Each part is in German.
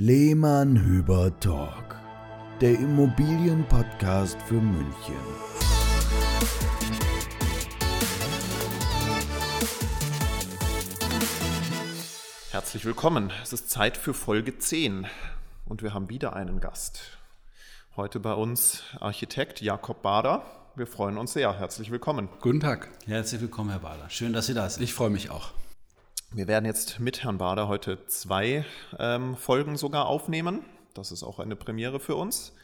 Lehmann Hüber Talk, der Immobilienpodcast für München. Herzlich willkommen. Es ist Zeit für Folge 10 und wir haben wieder einen Gast. Heute bei uns Architekt Jakob Bader. Wir freuen uns sehr. Herzlich willkommen. Guten Tag. Herzlich willkommen, Herr Bader. Schön, dass Sie da sind. Ich freue mich auch. Wir werden jetzt mit Herrn Bader heute zwei ähm, Folgen sogar aufnehmen. Das ist auch eine Premiere für uns.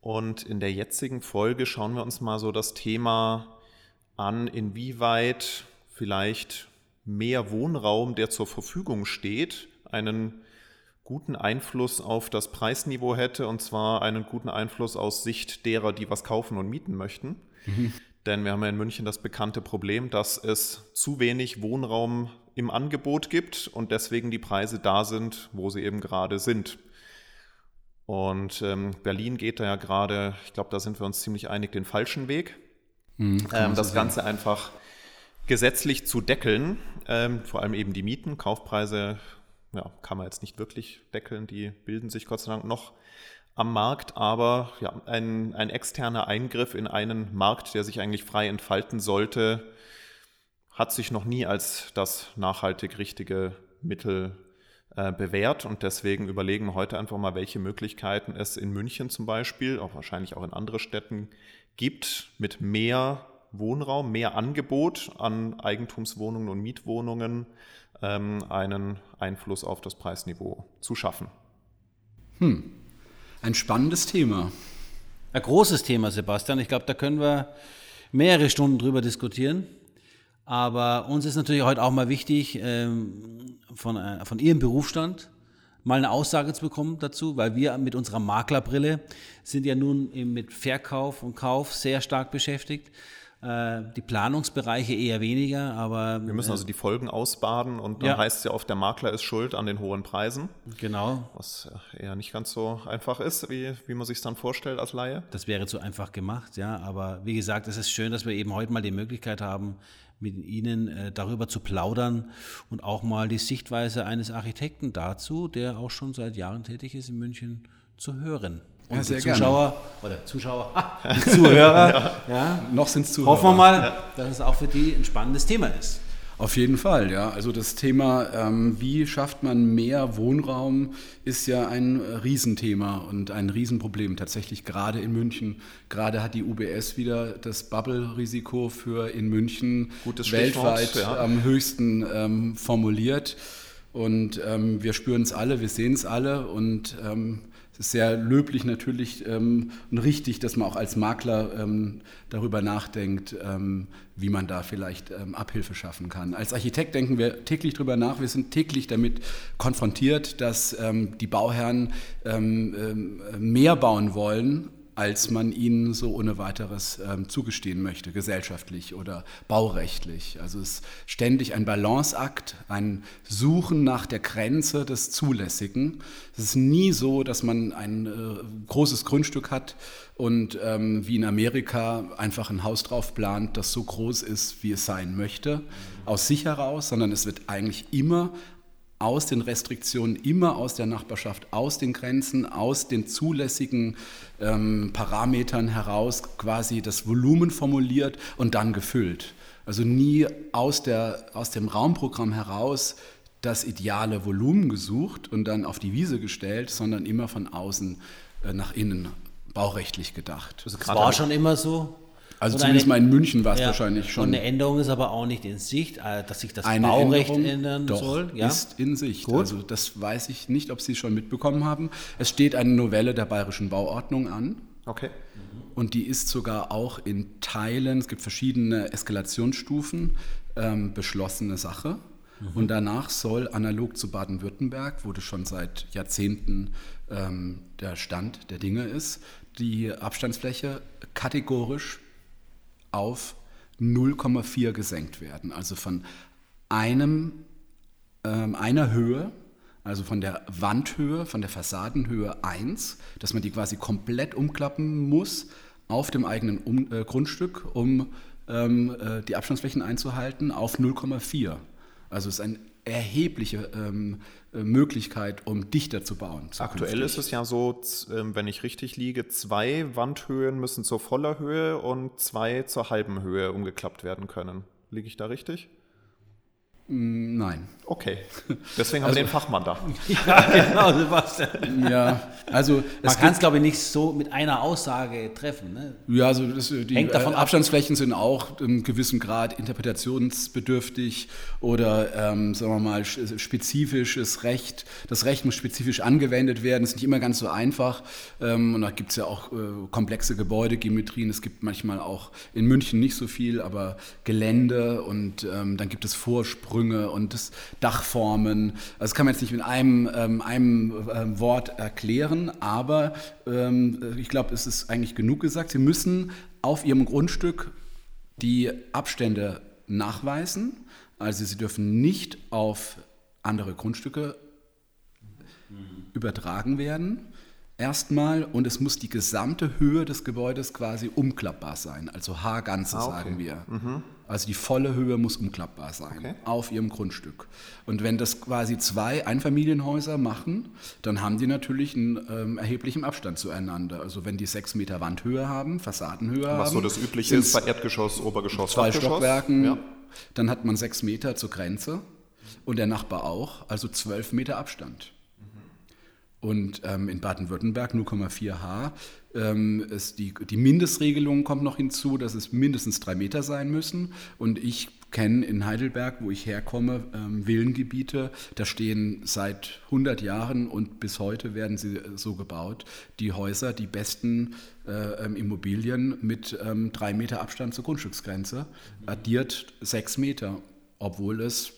Und in der jetzigen Folge schauen wir uns mal so das Thema an, inwieweit vielleicht mehr Wohnraum, der zur Verfügung steht, einen guten Einfluss auf das Preisniveau hätte, und zwar einen guten Einfluss aus Sicht derer, die was kaufen und mieten möchten. Mhm. Denn wir haben ja in München das bekannte Problem, dass es zu wenig Wohnraum im Angebot gibt und deswegen die Preise da sind, wo sie eben gerade sind. Und ähm, Berlin geht da ja gerade, ich glaube, da sind wir uns ziemlich einig, den falschen Weg. Mhm, ähm, das Ganze einfach gesetzlich zu deckeln, ähm, vor allem eben die Mieten, Kaufpreise ja, kann man jetzt nicht wirklich deckeln, die bilden sich Gott sei Dank noch am Markt, aber ja, ein, ein externer Eingriff in einen Markt, der sich eigentlich frei entfalten sollte, hat sich noch nie als das nachhaltig richtige Mittel äh, bewährt und deswegen überlegen wir heute einfach mal, welche Möglichkeiten es in München zum Beispiel, auch wahrscheinlich auch in anderen Städten gibt, mit mehr Wohnraum, mehr Angebot an Eigentumswohnungen und Mietwohnungen ähm, einen Einfluss auf das Preisniveau zu schaffen. Hm. Ein spannendes Thema. Ein großes Thema, Sebastian. Ich glaube, da können wir mehrere Stunden drüber diskutieren. Aber uns ist natürlich heute auch mal wichtig, ähm, von, äh, von Ihrem Berufsstand mal eine Aussage zu bekommen dazu, weil wir mit unserer Maklerbrille sind ja nun mit Verkauf und Kauf sehr stark beschäftigt. Äh, die Planungsbereiche eher weniger, aber. Wir müssen also die Folgen ausbaden und dann ja. heißt es ja oft, der Makler ist schuld an den hohen Preisen. Genau. Was eher nicht ganz so einfach ist, wie, wie man sich dann vorstellt als Laie. Das wäre zu einfach gemacht, ja. Aber wie gesagt, es ist schön, dass wir eben heute mal die Möglichkeit haben, mit Ihnen äh, darüber zu plaudern und auch mal die Sichtweise eines Architekten dazu, der auch schon seit Jahren tätig ist in München, zu hören. Und ja, die Zuschauer gerne. oder Zuschauer, die Zuhörer, ja. ja. noch sind es Zuhörer. Hoffen wir mal, dass es auch für die ein spannendes Thema ist. Auf jeden Fall, ja. Also das Thema, ähm, wie schafft man mehr Wohnraum, ist ja ein Riesenthema und ein Riesenproblem. Tatsächlich gerade in München. Gerade hat die UBS wieder das Bubble-Risiko für in München Gutes weltweit ja. am höchsten ähm, formuliert. Und ähm, wir spüren es alle, wir sehen es alle und ähm, ist sehr löblich natürlich ähm, und richtig, dass man auch als Makler ähm, darüber nachdenkt, ähm, wie man da vielleicht ähm, Abhilfe schaffen kann. Als Architekt denken wir täglich darüber nach. Wir sind täglich damit konfrontiert, dass ähm, die Bauherren ähm, mehr bauen wollen, als man ihnen so ohne weiteres ähm, zugestehen möchte, gesellschaftlich oder baurechtlich. Also es ist ständig ein Balanceakt, ein Suchen nach der Grenze des Zulässigen. Es ist nie so, dass man ein äh, großes Grundstück hat und ähm, wie in Amerika einfach ein Haus drauf plant, das so groß ist, wie es sein möchte, aus sich heraus, sondern es wird eigentlich immer aus den Restriktionen, immer aus der Nachbarschaft, aus den Grenzen, aus den zulässigen ähm, Parametern heraus quasi das Volumen formuliert und dann gefüllt. Also nie aus, der, aus dem Raumprogramm heraus das ideale Volumen gesucht und dann auf die Wiese gestellt, sondern immer von außen äh, nach innen baurechtlich gedacht. Das war schon immer so? Also und zumindest eine, mal in München war es ja, wahrscheinlich schon. Und eine Änderung ist aber auch nicht in Sicht, äh, dass sich das eine Baurecht Änderung ändern doch, soll. Ja? ist in Sicht. Gut. Also das weiß ich nicht, ob Sie es schon mitbekommen haben. Es steht eine Novelle der Bayerischen Bauordnung an. Okay. Und die ist sogar auch in Teilen, es gibt verschiedene Eskalationsstufen, ähm, beschlossene Sache. Mhm. Und danach soll analog zu Baden-Württemberg, wo das schon seit Jahrzehnten ähm, der Stand der Dinge ist, die Abstandsfläche kategorisch auf 0,4 gesenkt werden. Also von einem, ähm, einer Höhe, also von der Wandhöhe, von der Fassadenhöhe 1, dass man die quasi komplett umklappen muss auf dem eigenen um, äh, Grundstück, um ähm, äh, die Abstandsflächen einzuhalten, auf 0,4. Also es ist ein erhebliche ähm, äh, Möglichkeit, um dichter zu bauen. Aktuell ist es ja so, ähm, wenn ich richtig liege, zwei Wandhöhen müssen zur voller Höhe und zwei zur halben Höhe umgeklappt werden können. Liege ich da richtig? Mm, nein. Okay. Deswegen haben also, wir den Fachmann da. ja, genau, Sebastian. Ja, also man kann es, glaube ich, nicht so mit einer Aussage treffen. Ne? Ja, also das, die Hängt davon äh, Abstandsflächen sind auch im gewissen Grad interpretationsbedürftig oder, ähm, sagen wir mal, spezifisches Recht. Das Recht muss spezifisch angewendet werden. Das ist nicht immer ganz so einfach. Ähm, und da gibt es ja auch äh, komplexe Gebäudegeometrien. Es gibt manchmal auch in München nicht so viel, aber Gelände und ähm, dann gibt es Vorsprünge Sprünge und das Dachformen. Also das kann man jetzt nicht mit einem, ähm, einem äh, Wort erklären, aber ähm, ich glaube, es ist eigentlich genug gesagt. Sie müssen auf Ihrem Grundstück die Abstände nachweisen. Also Sie dürfen nicht auf andere Grundstücke übertragen werden erstmal und es muss die gesamte Höhe des Gebäudes quasi umklappbar sein, also H-Ganze ah, okay. sagen wir. Mhm. Also die volle Höhe muss umklappbar sein okay. auf ihrem Grundstück. Und wenn das quasi zwei Einfamilienhäuser machen, dann haben die natürlich einen ähm, erheblichen Abstand zueinander. Also wenn die sechs Meter Wandhöhe haben, Fassadenhöhe Was haben. Was so das Übliche ist bei Erdgeschoss, Obergeschoss, Zwei Dachgeschoss. Stockwerken, ja. dann hat man sechs Meter zur Grenze und der Nachbar auch, also zwölf Meter Abstand. Und ähm, in Baden-Württemberg 0,4 H. Ähm, ist die, die Mindestregelung kommt noch hinzu, dass es mindestens drei Meter sein müssen. Und ich kenne in Heidelberg, wo ich herkomme, ähm, Villengebiete. Da stehen seit 100 Jahren und bis heute werden sie so gebaut. Die Häuser, die besten äh, ähm, Immobilien mit ähm, drei Meter Abstand zur Grundstücksgrenze, addiert sechs Meter, obwohl es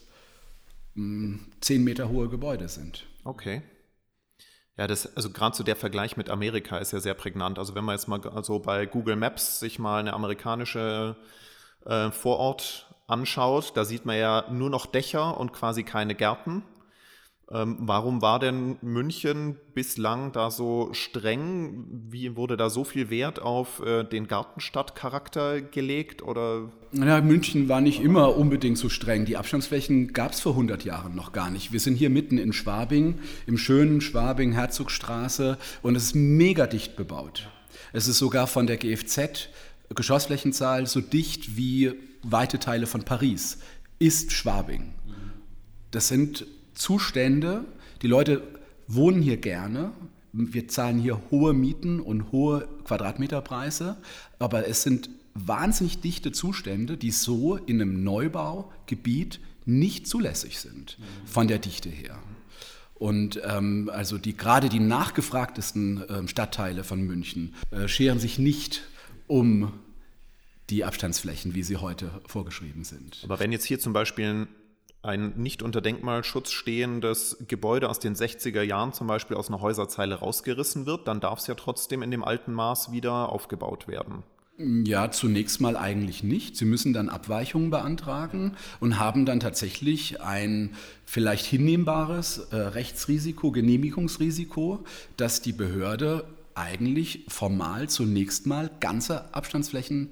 mh, hm, zehn Meter hohe Gebäude sind. Okay. Ja, das, also gerade so der Vergleich mit Amerika ist ja sehr prägnant. Also wenn man jetzt mal also bei Google Maps sich mal eine amerikanische äh, Vorort anschaut, da sieht man ja nur noch Dächer und quasi keine Gärten. Ähm, warum war denn München bislang da so streng? Wie wurde da so viel Wert auf äh, den Gartenstadtcharakter gelegt? Oder? Ja, München war nicht immer unbedingt so streng. Die Abstandsflächen gab es vor 100 Jahren noch gar nicht. Wir sind hier mitten in Schwabing, im schönen Schwabing, Herzogstraße und es ist mega dicht bebaut. Es ist sogar von der GFZ Geschossflächenzahl so dicht wie weite Teile von Paris. Ist Schwabing. Das sind Zustände. Die Leute wohnen hier gerne. Wir zahlen hier hohe Mieten und hohe Quadratmeterpreise, aber es sind wahnsinnig dichte Zustände, die so in einem Neubaugebiet nicht zulässig sind von der Dichte her. Und ähm, also die, gerade die nachgefragtesten äh, Stadtteile von München äh, scheren sich nicht um die Abstandsflächen, wie sie heute vorgeschrieben sind. Aber wenn jetzt hier zum Beispiel ein nicht unter Denkmalschutz stehendes Gebäude aus den 60er Jahren zum Beispiel aus einer Häuserzeile rausgerissen wird, dann darf es ja trotzdem in dem alten Maß wieder aufgebaut werden. Ja, zunächst mal eigentlich nicht. Sie müssen dann Abweichungen beantragen und haben dann tatsächlich ein vielleicht hinnehmbares äh, Rechtsrisiko, Genehmigungsrisiko, dass die Behörde eigentlich formal zunächst mal ganze Abstandsflächen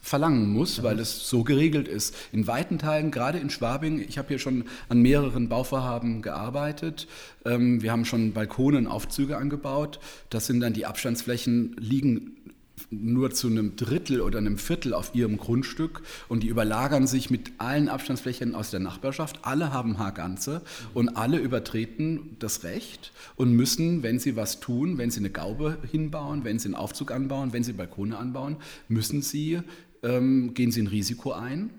verlangen muss, weil es so geregelt ist. In weiten Teilen, gerade in Schwabing, ich habe hier schon an mehreren Bauvorhaben gearbeitet. Ähm, wir haben schon Balkone Aufzüge angebaut. Das sind dann die Abstandsflächen liegen nur zu einem Drittel oder einem Viertel auf ihrem Grundstück und die überlagern sich mit allen Abstandsflächen aus der Nachbarschaft. Alle haben Haarganze und alle übertreten das Recht und müssen, wenn sie was tun, wenn sie eine Gaube hinbauen, wenn sie einen Aufzug anbauen, wenn sie Balkone anbauen, müssen sie ähm, gehen Sie ein Risiko ein,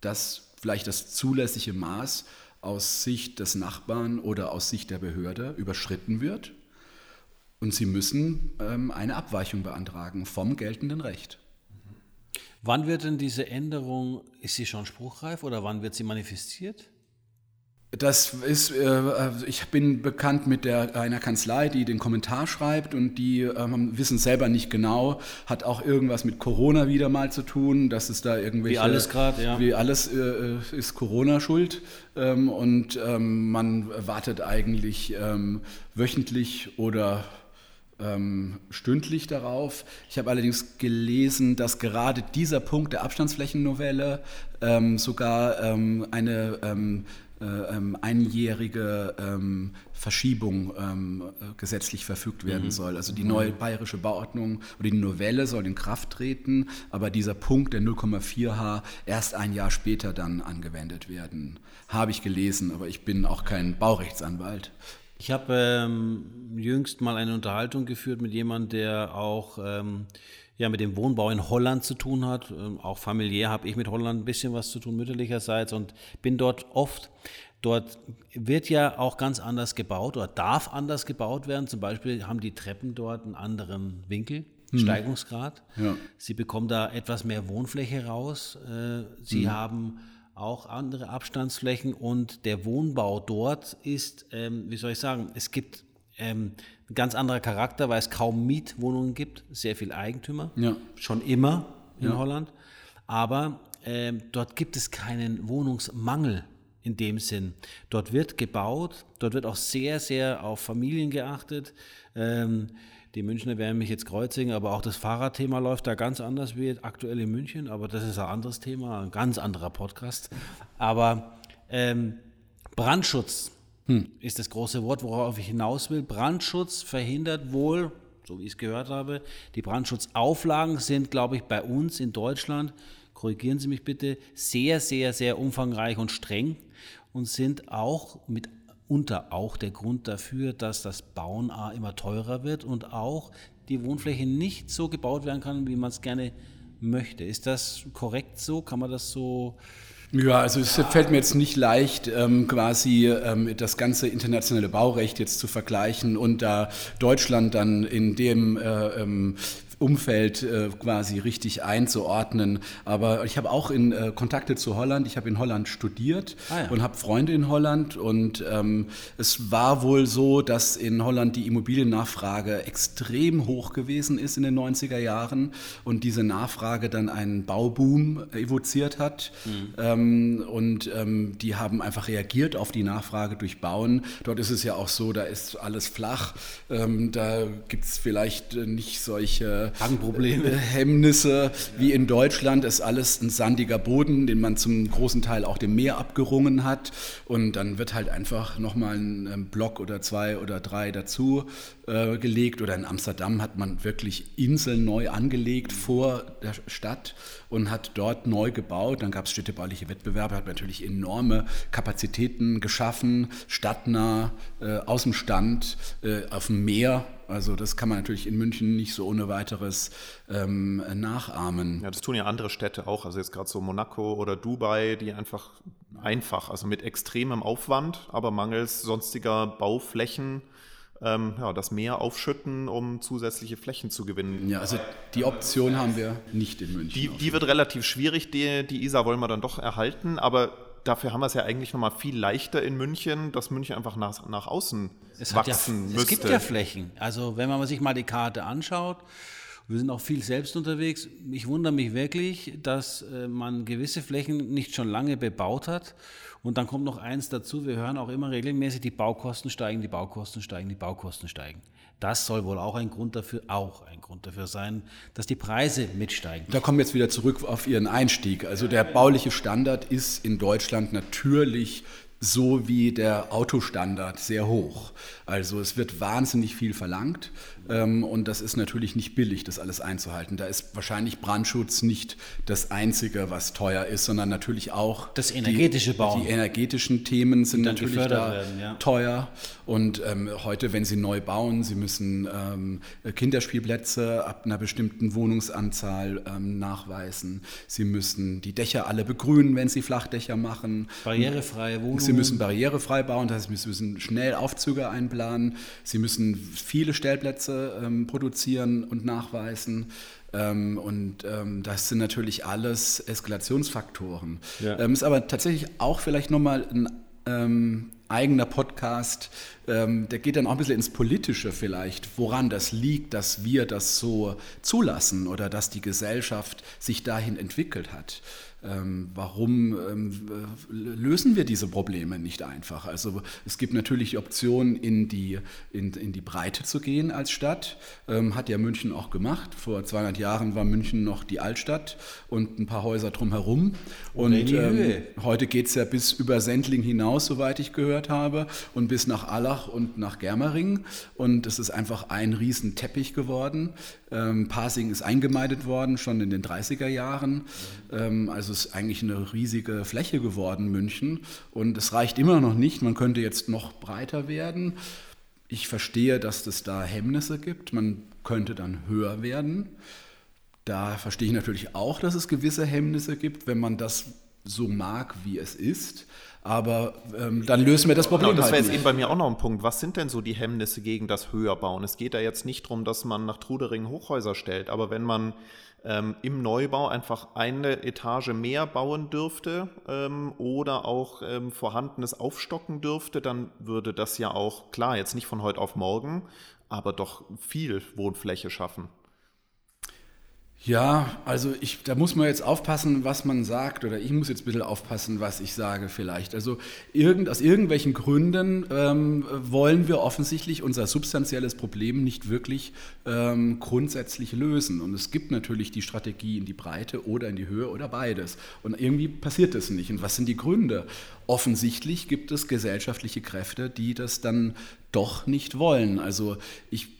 dass vielleicht das zulässige Maß aus Sicht des Nachbarn oder aus Sicht der Behörde überschritten wird. Und Sie müssen ähm, eine Abweichung beantragen vom geltenden Recht. Wann wird denn diese Änderung, ist sie schon spruchreif oder wann wird sie manifestiert? Das ist, äh, also ich bin bekannt mit der, einer Kanzlei, die den Kommentar schreibt und die ähm, wissen selber nicht genau, hat auch irgendwas mit Corona wieder mal zu tun, dass es da irgendwelche... Wie alles gerade, ja. Wie alles äh, ist Corona schuld ähm, und ähm, man wartet eigentlich wöchentlich oder stündlich darauf. Ich habe allerdings gelesen, dass gerade dieser Punkt der Abstandsflächennovelle ähm, sogar ähm, eine äh, ähm, einjährige ähm, Verschiebung ähm, äh, gesetzlich verfügt werden mhm. soll. Also die neue bayerische Bauordnung oder die Novelle soll in Kraft treten, aber dieser Punkt der 0,4 H erst ein Jahr später dann angewendet werden. Habe ich gelesen, aber ich bin auch kein Baurechtsanwalt. Ich habe ähm, jüngst mal eine Unterhaltung geführt mit jemandem, der auch ähm, ja, mit dem Wohnbau in Holland zu tun hat. Ähm, auch familiär habe ich mit Holland ein bisschen was zu tun, mütterlicherseits, und bin dort oft. Dort wird ja auch ganz anders gebaut oder darf anders gebaut werden. Zum Beispiel haben die Treppen dort einen anderen Winkel, hm. Steigungsgrad. Ja. Sie bekommen da etwas mehr Wohnfläche raus. Äh, sie hm. haben auch andere Abstandsflächen und der Wohnbau dort ist, ähm, wie soll ich sagen, es gibt ähm, ein ganz anderer Charakter, weil es kaum Mietwohnungen gibt, sehr viel Eigentümer, ja. schon immer in ja. Holland. Aber ähm, dort gibt es keinen Wohnungsmangel in dem Sinn. Dort wird gebaut, dort wird auch sehr, sehr auf Familien geachtet. Ähm, die Münchner werden mich jetzt kreuzigen, aber auch das Fahrradthema läuft da ganz anders wie aktuell in München, aber das ist ein anderes Thema, ein ganz anderer Podcast. Aber ähm, Brandschutz hm. ist das große Wort, worauf ich hinaus will. Brandschutz verhindert wohl, so wie ich es gehört habe, die Brandschutzauflagen sind, glaube ich, bei uns in Deutschland, korrigieren Sie mich bitte, sehr, sehr, sehr umfangreich und streng und sind auch mit unter auch der Grund dafür, dass das Bauen A immer teurer wird und auch die Wohnfläche nicht so gebaut werden kann, wie man es gerne möchte. Ist das korrekt so? Kann man das so ja, also es fällt mir jetzt nicht leicht, ähm, quasi ähm, das ganze internationale Baurecht jetzt zu vergleichen und da Deutschland dann in dem äh, ähm, Umfeld äh, quasi richtig einzuordnen. Aber ich habe auch in äh, Kontakte zu Holland. Ich habe in Holland studiert ah, ja. und habe Freunde in Holland. Und ähm, es war wohl so, dass in Holland die Immobiliennachfrage extrem hoch gewesen ist in den 90er Jahren und diese Nachfrage dann einen Bauboom evoziert hat. Mhm. Ähm, und ähm, die haben einfach reagiert auf die Nachfrage durch Bauen. Dort ist es ja auch so, da ist alles flach. Ähm, da gibt es vielleicht nicht solche Hangprobleme. Hemmnisse wie in Deutschland ist alles ein sandiger Boden, den man zum großen Teil auch dem Meer abgerungen hat. Und dann wird halt einfach nochmal ein Block oder zwei oder drei dazu äh, gelegt. Oder in Amsterdam hat man wirklich Inseln neu angelegt vor der Stadt und hat dort neu gebaut. Dann gab es städtebauliche Wettbewerbe, hat natürlich enorme Kapazitäten geschaffen, stadtnah, äh, aus dem Stand, äh, auf dem Meer also das kann man natürlich in München nicht so ohne weiteres ähm, nachahmen. Ja, das tun ja andere Städte auch. Also jetzt gerade so Monaco oder Dubai, die einfach einfach, also mit extremem Aufwand, aber mangels sonstiger Bauflächen ähm, ja, das Meer aufschütten, um zusätzliche Flächen zu gewinnen. Ja, also die Option haben wir nicht in München. Die, die wird relativ schwierig, die, die ISA wollen wir dann doch erhalten, aber dafür haben wir es ja eigentlich nochmal viel leichter in München, dass München einfach nach, nach außen es wachsen ja, müsste. Es gibt ja Flächen. Also wenn man sich mal die Karte anschaut, wir sind auch viel selbst unterwegs. Ich wundere mich wirklich, dass äh, man gewisse Flächen nicht schon lange bebaut hat. Und dann kommt noch eins dazu, wir hören auch immer regelmäßig, die Baukosten steigen, die Baukosten steigen, die Baukosten steigen. Das soll wohl auch ein Grund dafür, auch ein Grund dafür sein, dass die Preise mitsteigen. Da kommen wir jetzt wieder zurück auf Ihren Einstieg. Also der bauliche Standard ist in Deutschland natürlich so wie der Autostandard sehr hoch. Also es wird wahnsinnig viel verlangt und das ist natürlich nicht billig, das alles einzuhalten. Da ist wahrscheinlich Brandschutz nicht das Einzige, was teuer ist, sondern natürlich auch das energetische Bauen. Die energetischen Themen sind natürlich da werden, ja. teuer. Und ähm, heute, wenn Sie neu bauen, Sie müssen ähm, Kinderspielplätze ab einer bestimmten Wohnungsanzahl ähm, nachweisen. Sie müssen die Dächer alle begrünen, wenn Sie Flachdächer machen. Barrierefreie Wohnungen. Sie müssen barrierefrei bauen, das heißt, Sie müssen schnell Aufzüge einplanen. Sie müssen viele Stellplätze ähm, produzieren und nachweisen. Ähm, und ähm, das sind natürlich alles Eskalationsfaktoren. Ja. Ähm, ist aber tatsächlich auch vielleicht nochmal ein ähm, eigener Podcast ähm, der geht dann auch ein bisschen ins Politische vielleicht, woran das liegt, dass wir das so zulassen oder dass die Gesellschaft sich dahin entwickelt hat. Ähm, warum ähm, lösen wir diese Probleme nicht einfach? Also es gibt natürlich die Option, in die, in, in die Breite zu gehen als Stadt. Ähm, hat ja München auch gemacht. Vor 200 Jahren war München noch die Altstadt und ein paar Häuser drumherum. Und ähm, heute geht es ja bis über Sendling hinaus, soweit ich gehört habe, und bis nach Allach und nach Germering. Und es ist einfach ein Riesenteppich geworden. Ähm, Pasing ist eingemeindet worden, schon in den 30er Jahren. Ähm, also es ist eigentlich eine riesige Fläche geworden, München. Und es reicht immer noch nicht. Man könnte jetzt noch breiter werden. Ich verstehe, dass es da Hemmnisse gibt. Man könnte dann höher werden. Da verstehe ich natürlich auch, dass es gewisse Hemmnisse gibt, wenn man das so mag, wie es ist. Aber ähm, dann lösen wir das Problem. Genau, das wäre halt jetzt eben bei mir auch noch ein Punkt. Was sind denn so die Hemmnisse gegen das Höherbauen? Es geht da jetzt nicht darum, dass man nach Trudering Hochhäuser stellt, aber wenn man ähm, im Neubau einfach eine Etage mehr bauen dürfte ähm, oder auch ähm, vorhandenes aufstocken dürfte, dann würde das ja auch, klar, jetzt nicht von heute auf morgen, aber doch viel Wohnfläche schaffen. Ja, also ich, da muss man jetzt aufpassen, was man sagt, oder ich muss jetzt ein bisschen aufpassen, was ich sage vielleicht. Also irgend, aus irgendwelchen Gründen ähm, wollen wir offensichtlich unser substanzielles Problem nicht wirklich ähm, grundsätzlich lösen. Und es gibt natürlich die Strategie in die Breite oder in die Höhe oder beides. Und irgendwie passiert das nicht. Und was sind die Gründe? Offensichtlich gibt es gesellschaftliche Kräfte, die das dann doch nicht wollen. Also ich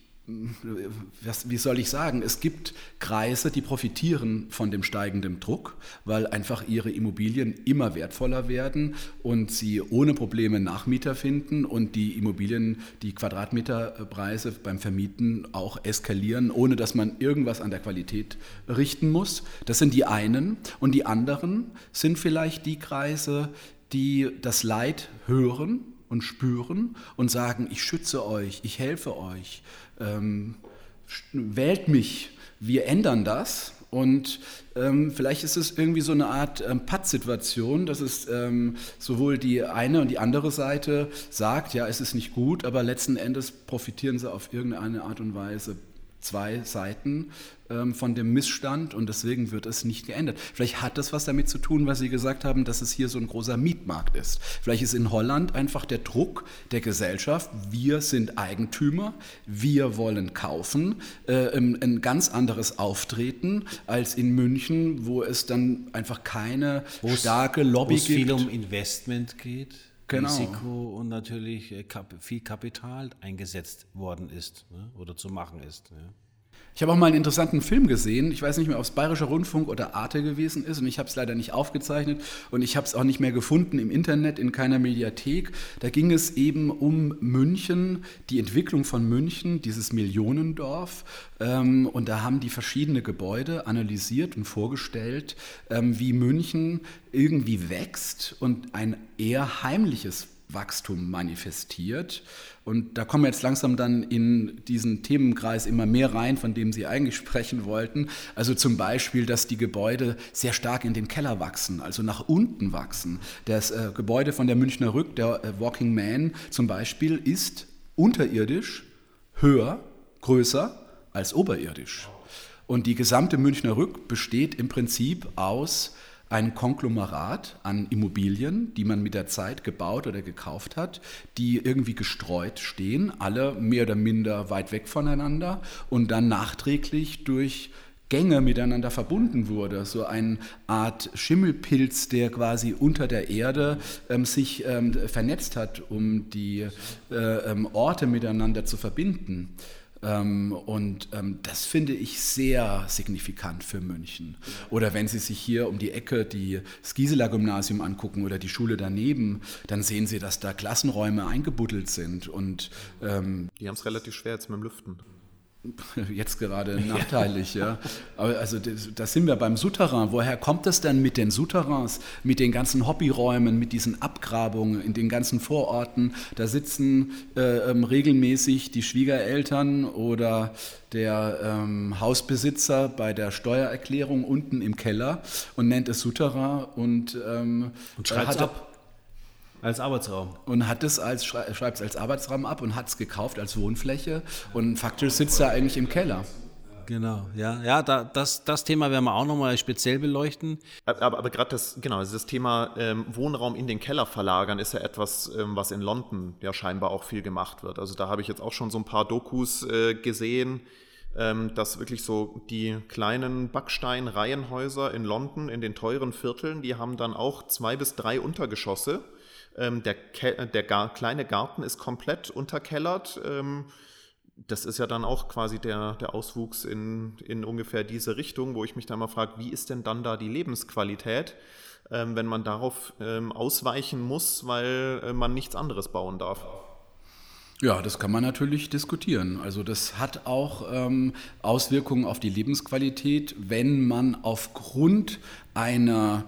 was, wie soll ich sagen, es gibt Kreise, die profitieren von dem steigenden Druck, weil einfach ihre Immobilien immer wertvoller werden und sie ohne Probleme Nachmieter finden und die Immobilien, die Quadratmeterpreise beim Vermieten auch eskalieren, ohne dass man irgendwas an der Qualität richten muss. Das sind die einen. Und die anderen sind vielleicht die Kreise, die das Leid hören und spüren und sagen, ich schütze euch, ich helfe euch, ähm, wählt mich, wir ändern das. Und ähm, vielleicht ist es irgendwie so eine Art ähm, Pattsituation, dass es ähm, sowohl die eine und die andere Seite sagt, ja, es ist nicht gut, aber letzten Endes profitieren sie auf irgendeine Art und Weise zwei Seiten ähm, von dem Missstand und deswegen wird es nicht geändert. Vielleicht hat das was damit zu tun, was Sie gesagt haben, dass es hier so ein großer Mietmarkt ist. Vielleicht ist in Holland einfach der Druck der Gesellschaft, wir sind Eigentümer, wir wollen kaufen, äh, ein ganz anderes Auftreten als in München, wo es dann einfach keine starke Lobby gibt. Wo es viel um Investment geht. Genau. Risiko und natürlich äh, viel Kapital eingesetzt worden ist ne, oder zu machen ist. Ich habe auch mal einen interessanten Film gesehen. Ich weiß nicht mehr, ob es Bayerischer Rundfunk oder Arte gewesen ist und ich habe es leider nicht aufgezeichnet und ich habe es auch nicht mehr gefunden im Internet, in keiner Mediathek. Da ging es eben um München, die Entwicklung von München, dieses Millionendorf. Ähm, und da haben die verschiedene Gebäude analysiert und vorgestellt, ähm, wie München irgendwie wächst und ein eher heimliches Wachstum manifestiert. Und da kommen wir jetzt langsam dann in diesen Themenkreis immer mehr rein, von dem Sie eigentlich sprechen wollten. Also zum Beispiel, dass die Gebäude sehr stark in den Keller wachsen, also nach unten wachsen. Das äh, Gebäude von der Münchner Rück, der äh, Walking Man zum Beispiel, ist unterirdisch höher, größer als oberirdisch. Und die gesamte Münchner Rück besteht im Prinzip aus ein Konglomerat an Immobilien, die man mit der Zeit gebaut oder gekauft hat, die irgendwie gestreut stehen, alle mehr oder minder weit weg voneinander und dann nachträglich durch Gänge miteinander verbunden wurde. So eine Art Schimmelpilz, der quasi unter der Erde ähm, sich ähm, vernetzt hat, um die äh, ähm, Orte miteinander zu verbinden. Ähm, und ähm, das finde ich sehr signifikant für München. Oder wenn Sie sich hier um die Ecke die, das Gisela Gymnasium angucken oder die Schule daneben, dann sehen Sie, dass da Klassenräume eingebuddelt sind. Und, ähm, die haben es relativ schwer jetzt mit dem Lüften. Jetzt gerade nachteilig, ja. Aber also da sind wir beim Souterrain. Woher kommt das denn mit den Souterrains, mit den ganzen Hobbyräumen, mit diesen Abgrabungen in den ganzen Vororten? Da sitzen äh, ähm, regelmäßig die Schwiegereltern oder der ähm, Hausbesitzer bei der Steuererklärung unten im Keller und nennt es Souterrain und, ähm, und schreibt ab. Als Arbeitsraum. Und hat es als, schreibt es als Arbeitsraum ab und hat es gekauft als Wohnfläche. Und faktisch sitzt er eigentlich im Keller. Genau, ja, ja, da, das, das Thema werden wir auch nochmal speziell beleuchten. Aber, aber, gerade das, genau, also das Thema ähm, Wohnraum in den Keller verlagern ist ja etwas, ähm, was in London ja scheinbar auch viel gemacht wird. Also da habe ich jetzt auch schon so ein paar Dokus äh, gesehen, ähm, dass wirklich so die kleinen Backstein-Reihenhäuser in London, in den teuren Vierteln, die haben dann auch zwei bis drei Untergeschosse. Ähm, der, Ke der gar kleine Garten ist komplett unterkellert. Ähm, das ist ja dann auch quasi der, der Auswuchs in, in ungefähr diese Richtung, wo ich mich dann mal frage, wie ist denn dann da die Lebensqualität, ähm, wenn man darauf ähm, ausweichen muss, weil äh, man nichts anderes bauen darf? Ja, das kann man natürlich diskutieren. Also das hat auch ähm, Auswirkungen auf die Lebensqualität, wenn man aufgrund einer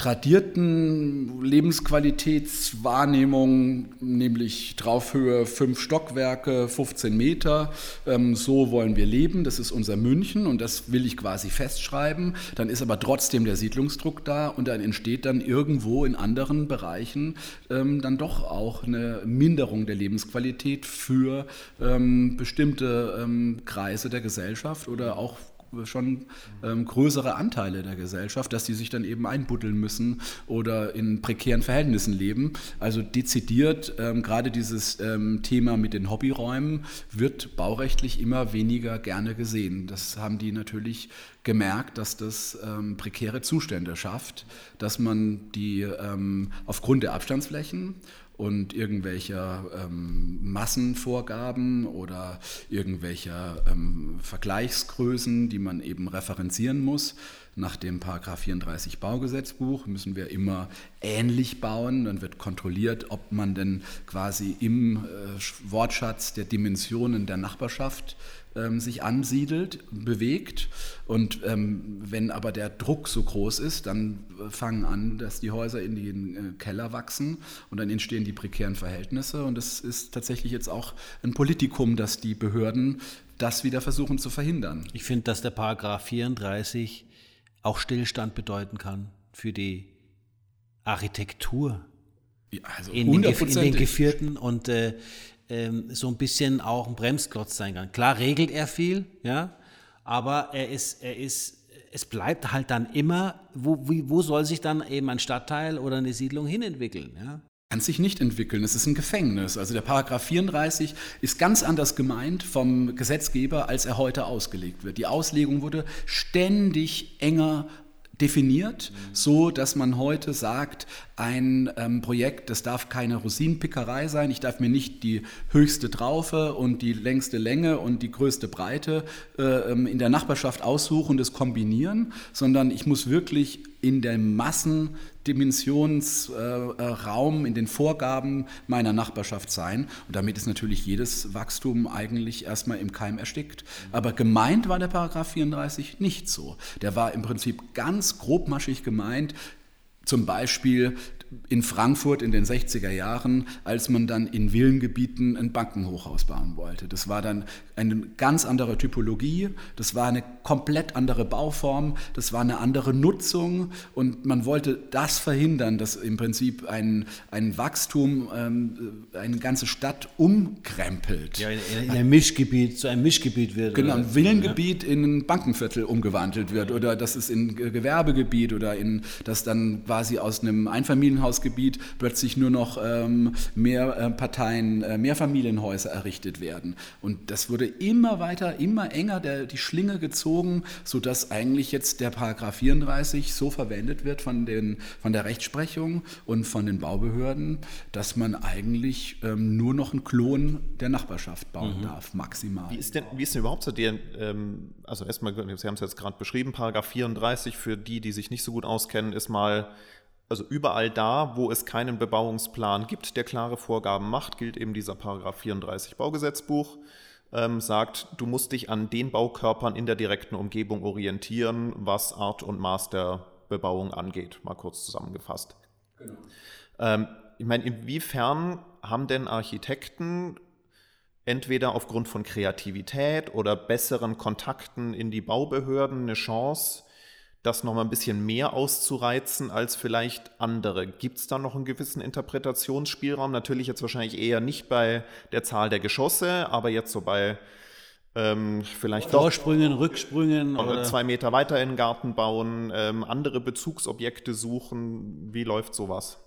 tradierten Lebensqualitätswahrnehmung, nämlich Draufhöhe fünf Stockwerke, 15 Meter. Ähm, so wollen wir leben. Das ist unser München und das will ich quasi festschreiben. Dann ist aber trotzdem der Siedlungsdruck da und dann entsteht dann irgendwo in anderen Bereichen ähm, dann doch auch eine Minderung der Lebensqualität für ähm, bestimmte ähm, Kreise der Gesellschaft oder auch schon ähm, größere Anteile der Gesellschaft, dass die sich dann eben einbuddeln müssen oder in prekären Verhältnissen leben. Also dezidiert, ähm, gerade dieses ähm, Thema mit den Hobbyräumen wird baurechtlich immer weniger gerne gesehen. Das haben die natürlich gemerkt, dass das ähm, prekäre Zustände schafft, dass man die ähm, aufgrund der Abstandsflächen und irgendwelcher ähm, Massenvorgaben oder irgendwelcher ähm, Vergleichsgrößen, die man eben referenzieren muss. Nach dem Paragraph 34 Baugesetzbuch müssen wir immer ähnlich bauen. Dann wird kontrolliert, ob man denn quasi im äh, Wortschatz der Dimensionen der Nachbarschaft ähm, sich ansiedelt, bewegt. Und ähm, wenn aber der Druck so groß ist, dann äh, fangen an, dass die Häuser in den äh, Keller wachsen und dann entstehen die prekären Verhältnisse. Und es ist tatsächlich jetzt auch ein Politikum, dass die Behörden das wieder versuchen zu verhindern. Ich finde, dass der Paragraph 34 auch Stillstand bedeuten kann für die Architektur ja, also in, den, in den Gevierten und äh, ähm, so ein bisschen auch ein Bremsklotz sein kann. Klar regelt er viel, ja, aber er ist, er ist, es bleibt halt dann immer, wo, wie, wo soll sich dann eben ein Stadtteil oder eine Siedlung hinentwickeln, ja? kann sich nicht entwickeln. Es ist ein Gefängnis. Also der Paragraph 34 ist ganz anders gemeint vom Gesetzgeber, als er heute ausgelegt wird. Die Auslegung wurde ständig enger definiert, so dass man heute sagt, ein ähm, Projekt, das darf keine Rosinenpickerei sein. Ich darf mir nicht die höchste Traufe und die längste Länge und die größte Breite äh, ähm, in der Nachbarschaft aussuchen und das kombinieren, sondern ich muss wirklich in dem Massendimensionsraum, äh, in den Vorgaben meiner Nachbarschaft sein. Und damit ist natürlich jedes Wachstum eigentlich erstmal im Keim erstickt. Aber gemeint war der Paragraph 34 nicht so. Der war im Prinzip ganz grobmaschig gemeint, zum Beispiel in Frankfurt in den 60er Jahren, als man dann in Villengebieten ein Bankenhochhaus bauen wollte. Das war dann eine ganz andere Typologie, das war eine komplett andere Bauform, das war eine andere Nutzung und man wollte das verhindern, dass im Prinzip ein, ein Wachstum ähm, eine ganze Stadt umkrempelt. Ja, in, in ein Mischgebiet, zu einem Mischgebiet wird. Genau, ein Villengebiet ja. in ein Bankenviertel umgewandelt wird oder dass es in Gewerbegebiet oder in, das dann quasi aus einem Einfamilienhausgebiet plötzlich nur noch ähm, mehr äh, Parteien, äh, Mehrfamilienhäuser errichtet werden. Und das wurde immer weiter, immer enger der, die Schlinge gezogen, sodass eigentlich jetzt der Paragraph 34 so verwendet wird von, den, von der Rechtsprechung und von den Baubehörden, dass man eigentlich ähm, nur noch einen Klon der Nachbarschaft bauen mhm. darf, maximal. Wie ist denn, wie ist denn überhaupt so der, ähm, also erstmal, Sie haben es jetzt gerade beschrieben, Paragraph 34 für die, die sich nicht so gut auskennen, ist mal also überall da, wo es keinen Bebauungsplan gibt, der klare Vorgaben macht, gilt eben dieser Paragraph 34 Baugesetzbuch ähm, sagt, du musst dich an den Baukörpern in der direkten Umgebung orientieren, was Art und Maß der Bebauung angeht, mal kurz zusammengefasst. Genau. Ähm, ich meine, inwiefern haben denn Architekten entweder aufgrund von Kreativität oder besseren Kontakten in die Baubehörden eine Chance, das nochmal ein bisschen mehr auszureizen als vielleicht andere. Gibt es da noch einen gewissen Interpretationsspielraum? Natürlich jetzt wahrscheinlich eher nicht bei der Zahl der Geschosse, aber jetzt so bei ähm, vielleicht Vorsprüngen, Rücksprüngen oder zwei Meter weiter in den Garten bauen, ähm, andere Bezugsobjekte suchen. Wie läuft sowas?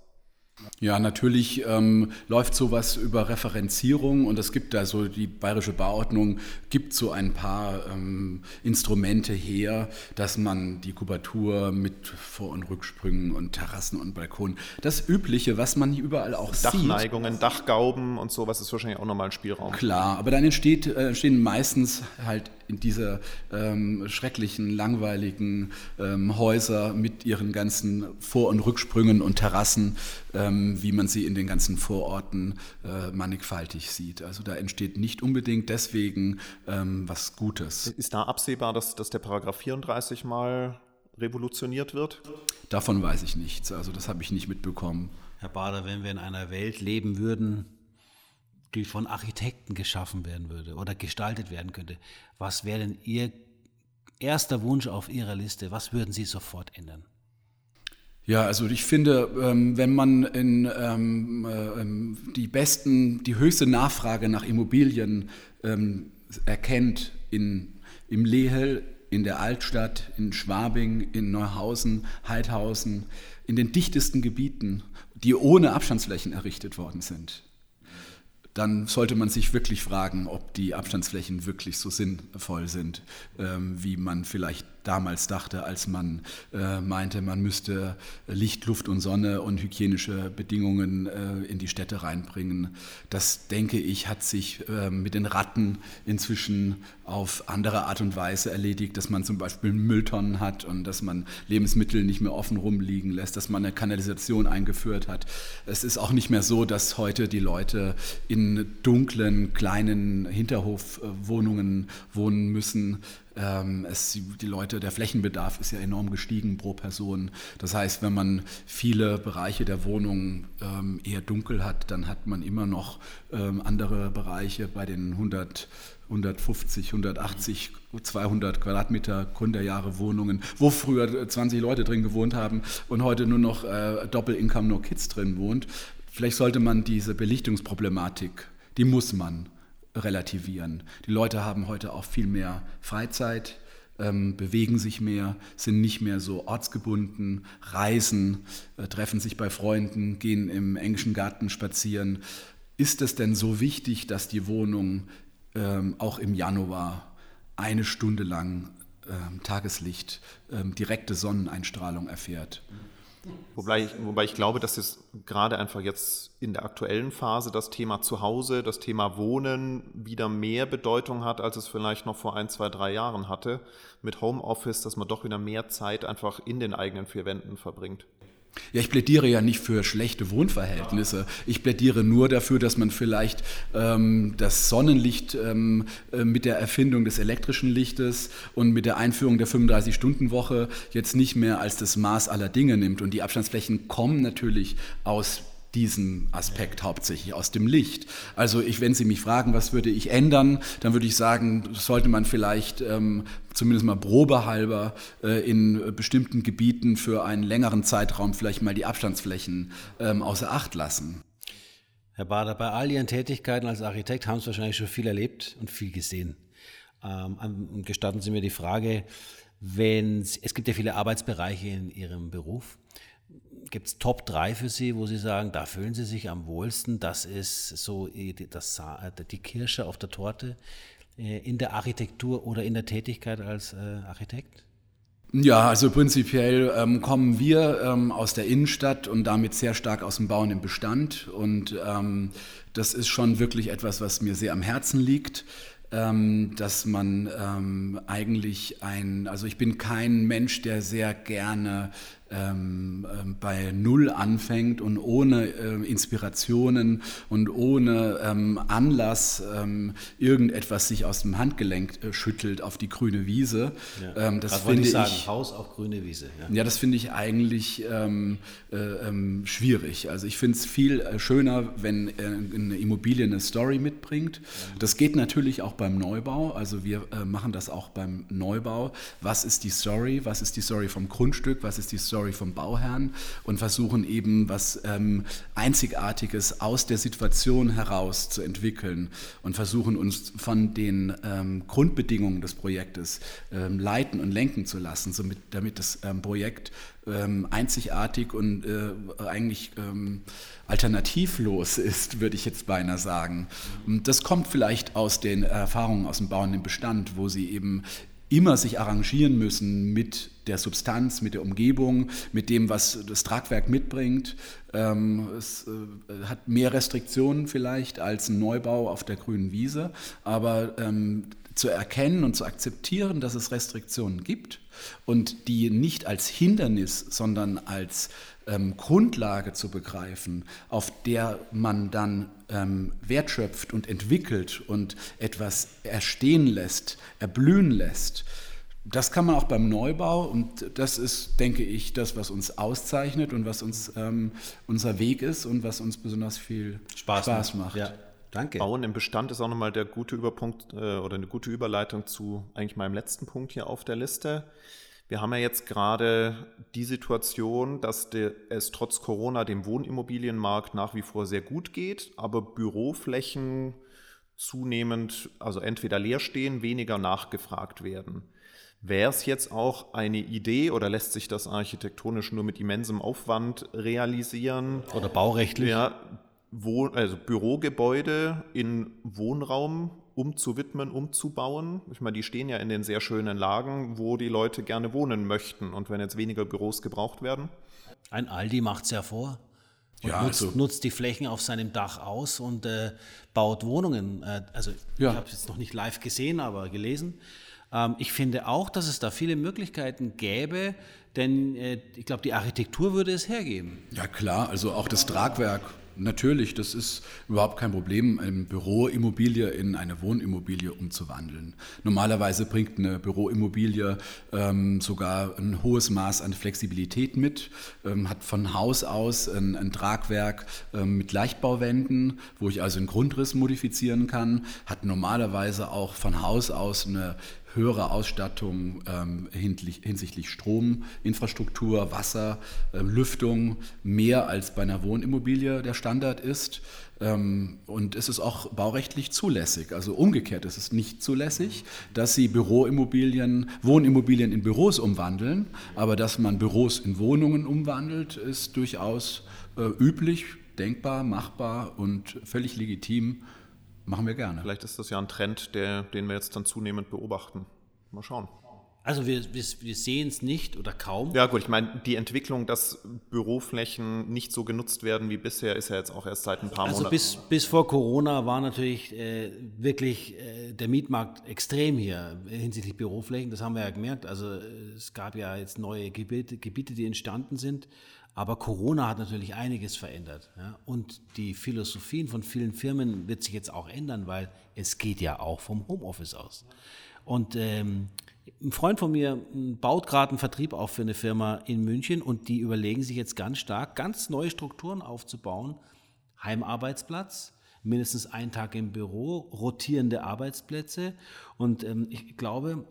Ja, natürlich ähm, läuft sowas über Referenzierung und es gibt da so, die bayerische Bauordnung gibt so ein paar ähm, Instrumente her, dass man die Kubatur mit Vor- und Rücksprüngen und Terrassen und Balkonen, das Übliche, was man überall auch Dachneigungen, sieht. Dachgauben und sowas ist wahrscheinlich auch nochmal ein Spielraum. Klar, aber dann entsteht, äh, entstehen meistens halt diese ähm, schrecklichen, langweiligen ähm, Häuser mit ihren ganzen Vor- und Rücksprüngen und Terrassen, ähm, wie man sie in den ganzen Vororten äh, mannigfaltig sieht. Also da entsteht nicht unbedingt deswegen ähm, was Gutes. Ist da absehbar, dass, dass der Paragraph 34 mal revolutioniert wird? Davon weiß ich nichts. Also das habe ich nicht mitbekommen. Herr Bader, wenn wir in einer Welt leben würden, die von Architekten geschaffen werden würde oder gestaltet werden könnte, was wäre denn Ihr erster Wunsch auf Ihrer Liste? Was würden Sie sofort ändern? Ja, also ich finde, ähm, wenn man in ähm, äh, die besten, die höchste Nachfrage nach Immobilien ähm, erkennt in, im Lehel, in der Altstadt, in Schwabing, in Neuhausen, Heidhausen, in den dichtesten Gebieten, die ohne Abstandsflächen errichtet worden sind, dann sollte man sich wirklich fragen, ob die Abstandsflächen wirklich so sinnvoll sind, ähm, wie man vielleicht damals dachte, als man äh, meinte, man müsste Licht, Luft und Sonne und hygienische Bedingungen äh, in die Städte reinbringen. Das, denke ich, hat sich äh, mit den Ratten inzwischen auf andere Art und Weise erledigt, dass man zum Beispiel Mülltonnen hat und dass man Lebensmittel nicht mehr offen rumliegen lässt, dass man eine Kanalisation eingeführt hat. Es ist auch nicht mehr so, dass heute die Leute in dunklen, kleinen Hinterhofwohnungen wohnen müssen, ähm, es, die Leute, der Flächenbedarf ist ja enorm gestiegen pro Person. Das heißt, wenn man viele Bereiche der Wohnung ähm, eher dunkel hat, dann hat man immer noch ähm, andere Bereiche bei den 100 150, 180, 200 Quadratmeter Gründerjahre Wohnungen, wo früher 20 Leute drin gewohnt haben und heute nur noch äh, Doppel-Income, No Kids drin wohnt. Vielleicht sollte man diese Belichtungsproblematik, die muss man relativieren. Die Leute haben heute auch viel mehr Freizeit, ähm, bewegen sich mehr, sind nicht mehr so ortsgebunden, reisen, äh, treffen sich bei Freunden, gehen im englischen Garten spazieren. Ist es denn so wichtig, dass die Wohnung ähm, auch im Januar eine Stunde lang ähm, Tageslicht, ähm, direkte Sonneneinstrahlung erfährt? Wobei ich, wobei ich glaube, dass es gerade einfach jetzt in der aktuellen Phase das Thema Zuhause, das Thema Wohnen wieder mehr Bedeutung hat, als es vielleicht noch vor ein, zwei, drei Jahren hatte. Mit Homeoffice, dass man doch wieder mehr Zeit einfach in den eigenen vier Wänden verbringt. Ja, ich plädiere ja nicht für schlechte Wohnverhältnisse. Ich plädiere nur dafür, dass man vielleicht ähm, das Sonnenlicht ähm, äh, mit der Erfindung des elektrischen Lichtes und mit der Einführung der 35-Stunden-Woche jetzt nicht mehr als das Maß aller Dinge nimmt. Und die Abstandsflächen kommen natürlich aus diesen Aspekt hauptsächlich aus dem Licht. Also ich, wenn Sie mich fragen, was würde ich ändern, dann würde ich sagen, sollte man vielleicht ähm, zumindest mal probehalber äh, in bestimmten Gebieten für einen längeren Zeitraum vielleicht mal die Abstandsflächen ähm, außer Acht lassen. Herr Bader, bei all Ihren Tätigkeiten als Architekt haben Sie wahrscheinlich schon viel erlebt und viel gesehen. Ähm, gestatten Sie mir die Frage, wenn es gibt ja viele Arbeitsbereiche in Ihrem Beruf. Gibt es Top 3 für Sie, wo Sie sagen, da fühlen Sie sich am wohlsten? Das ist so das, die Kirsche auf der Torte äh, in der Architektur oder in der Tätigkeit als äh, Architekt? Ja, also prinzipiell ähm, kommen wir ähm, aus der Innenstadt und damit sehr stark aus dem Bauen im Bestand. Und ähm, das ist schon wirklich etwas, was mir sehr am Herzen liegt ähm, dass man ähm, eigentlich ein, also ich bin kein Mensch, der sehr gerne ähm, ähm, bei Null anfängt und ohne äh, Inspirationen und ohne ähm, Anlass ähm, irgendetwas sich aus dem Handgelenk äh, schüttelt auf die grüne Wiese. Ja. Ähm, das finde ich, sagen, Haus auf grüne Wiese. Ja, ja das finde ich eigentlich ähm, äh, schwierig. Also ich finde es viel äh, schöner, wenn äh, eine Immobilie eine Story mitbringt. Das geht natürlich auch beim Neubau. Also wir äh, machen das auch beim Neubau. Was ist die Story? Was ist die Story vom Grundstück? Was ist die Story vom Bauherrn? Und versuchen eben was ähm, Einzigartiges aus der Situation heraus zu entwickeln und versuchen uns von den ähm, Grundbedingungen des Projektes ähm, leiten und lenken zu lassen, somit, damit das ähm, Projekt ähm, einzigartig und äh, eigentlich ähm, alternativlos ist, würde ich jetzt beinahe sagen. Und das kommt vielleicht aus den Erfahrungen aus dem bauenden Bestand, wo sie eben immer sich arrangieren müssen mit der Substanz, mit der Umgebung, mit dem, was das Tragwerk mitbringt. Ähm, es äh, hat mehr Restriktionen vielleicht als ein Neubau auf der grünen Wiese, aber ähm, zu erkennen und zu akzeptieren, dass es Restriktionen gibt und die nicht als Hindernis, sondern als ähm, Grundlage zu begreifen, auf der man dann ähm, wertschöpft und entwickelt und etwas erstehen lässt, erblühen lässt. Das kann man auch beim Neubau und das ist, denke ich, das, was uns auszeichnet und was uns ähm, unser Weg ist und was uns besonders viel Spaß, Spaß macht. macht. Ja. Danke. Bauen im Bestand ist auch nochmal der gute Überpunkt äh, oder eine gute Überleitung zu eigentlich meinem letzten Punkt hier auf der Liste. Wir haben ja jetzt gerade die Situation, dass es trotz Corona dem Wohnimmobilienmarkt nach wie vor sehr gut geht, aber Büroflächen zunehmend, also entweder leer stehen, weniger nachgefragt werden. Wäre es jetzt auch eine Idee oder lässt sich das architektonisch nur mit immensem Aufwand realisieren? Oder baurechtlich? Ja, Wohn also Bürogebäude in Wohnraum umzuwidmen, umzubauen. Ich meine, die stehen ja in den sehr schönen Lagen, wo die Leute gerne wohnen möchten. Und wenn jetzt weniger Büros gebraucht werden? Ein Aldi macht es ja vor. Und ja, nutzt, also. nutzt, die Flächen auf seinem Dach aus und äh, baut Wohnungen. Äh, also ja. ich habe es jetzt noch nicht live gesehen, aber gelesen. Ähm, ich finde auch, dass es da viele Möglichkeiten gäbe, denn äh, ich glaube, die Architektur würde es hergeben. Ja klar, also auch das Tragwerk Natürlich, das ist überhaupt kein Problem, eine Büroimmobilie in eine Wohnimmobilie umzuwandeln. Normalerweise bringt eine Büroimmobilie ähm, sogar ein hohes Maß an Flexibilität mit, ähm, hat von Haus aus ein, ein Tragwerk ähm, mit Leichtbauwänden, wo ich also einen Grundriss modifizieren kann, hat normalerweise auch von Haus aus eine höhere Ausstattung ähm, hinsichtlich Strominfrastruktur, Wasser, äh, Lüftung, mehr als bei einer Wohnimmobilie der Standard ist. Ähm, und es ist auch baurechtlich zulässig. Also umgekehrt ist es nicht zulässig, dass Sie Büroimmobilien, Wohnimmobilien in Büros umwandeln, aber dass man Büros in Wohnungen umwandelt, ist durchaus äh, üblich, denkbar, machbar und völlig legitim Machen wir gerne. Vielleicht ist das ja ein Trend, der, den wir jetzt dann zunehmend beobachten. Mal schauen. Also wir, wir, wir sehen es nicht oder kaum. Ja gut, ich meine, die Entwicklung, dass Büroflächen nicht so genutzt werden wie bisher, ist ja jetzt auch erst seit ein paar also Monaten. Bis, bis vor Corona war natürlich äh, wirklich äh, der Mietmarkt extrem hier hinsichtlich Büroflächen. Das haben wir ja gemerkt. Also es gab ja jetzt neue Gebiete, Gebiete die entstanden sind. Aber Corona hat natürlich einiges verändert. Ja? Und die Philosophien von vielen Firmen wird sich jetzt auch ändern, weil es geht ja auch vom Homeoffice aus. Und ähm, ein Freund von mir baut gerade einen Vertrieb auf für eine Firma in München und die überlegen sich jetzt ganz stark, ganz neue Strukturen aufzubauen. Heimarbeitsplatz, mindestens einen Tag im Büro, rotierende Arbeitsplätze. Und ähm, ich glaube,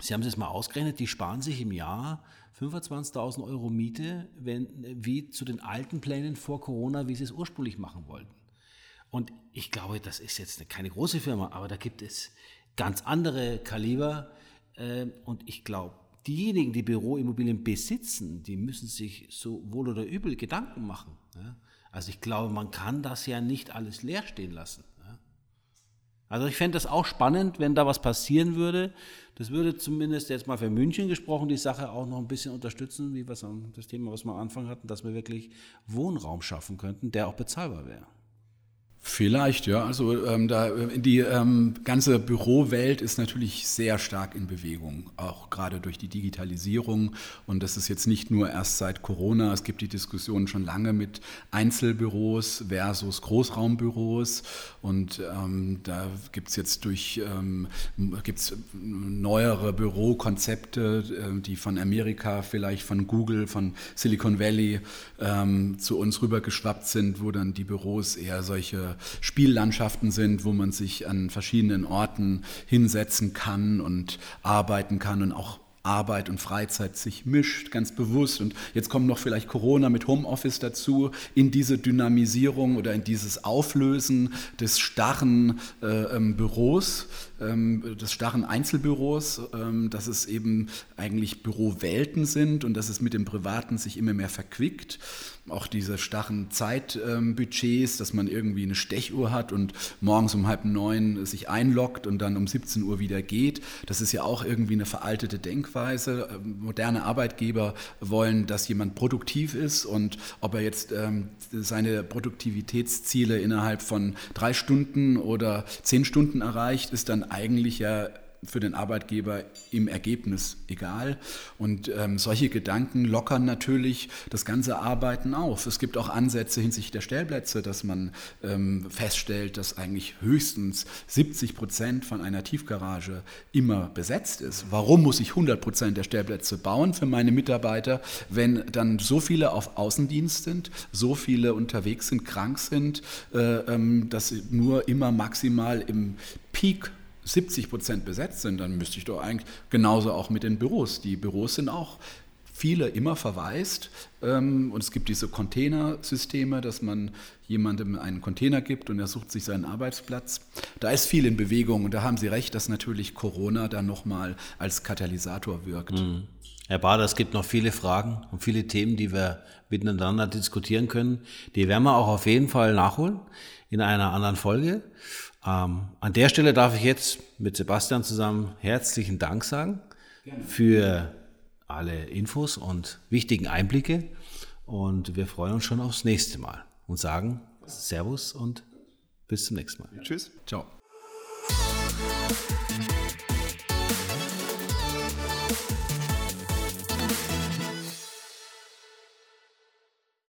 Sie haben es jetzt mal ausgerechnet, die sparen sich im Jahr 25.000 Euro Miete, wenn, wie zu den alten Plänen vor Corona, wie sie es ursprünglich machen wollten. Und ich glaube, das ist jetzt keine große Firma, aber da gibt es ganz andere Kaliber. Äh, und ich glaube, diejenigen, die Büroimmobilien besitzen, die müssen sich so wohl oder übel Gedanken machen. Also ich glaube, man kann das ja nicht alles leer stehen lassen. Also ich fände das auch spannend, wenn da was passieren würde. Das würde zumindest jetzt mal für München gesprochen die Sache auch noch ein bisschen unterstützen, wie was das Thema, was wir am Anfang hatten, dass wir wirklich Wohnraum schaffen könnten, der auch bezahlbar wäre. Vielleicht, ja. Also ähm, da, die ähm, ganze Bürowelt ist natürlich sehr stark in Bewegung, auch gerade durch die Digitalisierung. Und das ist jetzt nicht nur erst seit Corona. Es gibt die Diskussion schon lange mit Einzelbüros versus Großraumbüros. Und ähm, da gibt es jetzt durch ähm, gibt's neuere Bürokonzepte, äh, die von Amerika, vielleicht von Google, von Silicon Valley ähm, zu uns rübergeschwappt sind, wo dann die Büros eher solche Spiellandschaften sind, wo man sich an verschiedenen Orten hinsetzen kann und arbeiten kann und auch Arbeit und Freizeit sich mischt, ganz bewusst. Und jetzt kommt noch vielleicht Corona mit Homeoffice dazu, in diese Dynamisierung oder in dieses Auflösen des starren äh, ähm, Büros, ähm, des starren Einzelbüros, ähm, dass es eben eigentlich Bürowelten sind und dass es mit dem Privaten sich immer mehr verquickt auch diese starren Zeitbudgets, dass man irgendwie eine Stechuhr hat und morgens um halb neun sich einloggt und dann um 17 Uhr wieder geht. Das ist ja auch irgendwie eine veraltete Denkweise. Ähm, moderne Arbeitgeber wollen, dass jemand produktiv ist und ob er jetzt ähm, seine Produktivitätsziele innerhalb von drei Stunden oder zehn Stunden erreicht, ist dann eigentlich ja für den Arbeitgeber im Ergebnis egal. Und ähm, solche Gedanken lockern natürlich das ganze Arbeiten auf. Es gibt auch Ansätze hinsichtlich der Stellplätze, dass man ähm, feststellt, dass eigentlich höchstens 70 Prozent von einer Tiefgarage immer besetzt ist. Warum muss ich 100 Prozent der Stellplätze bauen für meine Mitarbeiter, wenn dann so viele auf Außendienst sind, so viele unterwegs sind, krank sind, äh, ähm, dass nur immer maximal im Peak 70 Prozent besetzt sind, dann müsste ich doch eigentlich genauso auch mit den Büros. Die Büros sind auch viele immer verwaist ähm, und es gibt diese Containersysteme, dass man jemandem einen Container gibt und er sucht sich seinen Arbeitsplatz. Da ist viel in Bewegung und da haben Sie recht, dass natürlich Corona dann nochmal als Katalysator wirkt. Mhm. Herr Bader, es gibt noch viele Fragen und viele Themen, die wir miteinander diskutieren können. Die werden wir auch auf jeden Fall nachholen in einer anderen Folge. Ähm, an der Stelle darf ich jetzt mit Sebastian zusammen herzlichen Dank sagen Gerne. für alle Infos und wichtigen Einblicke. Und wir freuen uns schon aufs nächste Mal und sagen Servus und bis zum nächsten Mal. Tschüss. Ciao.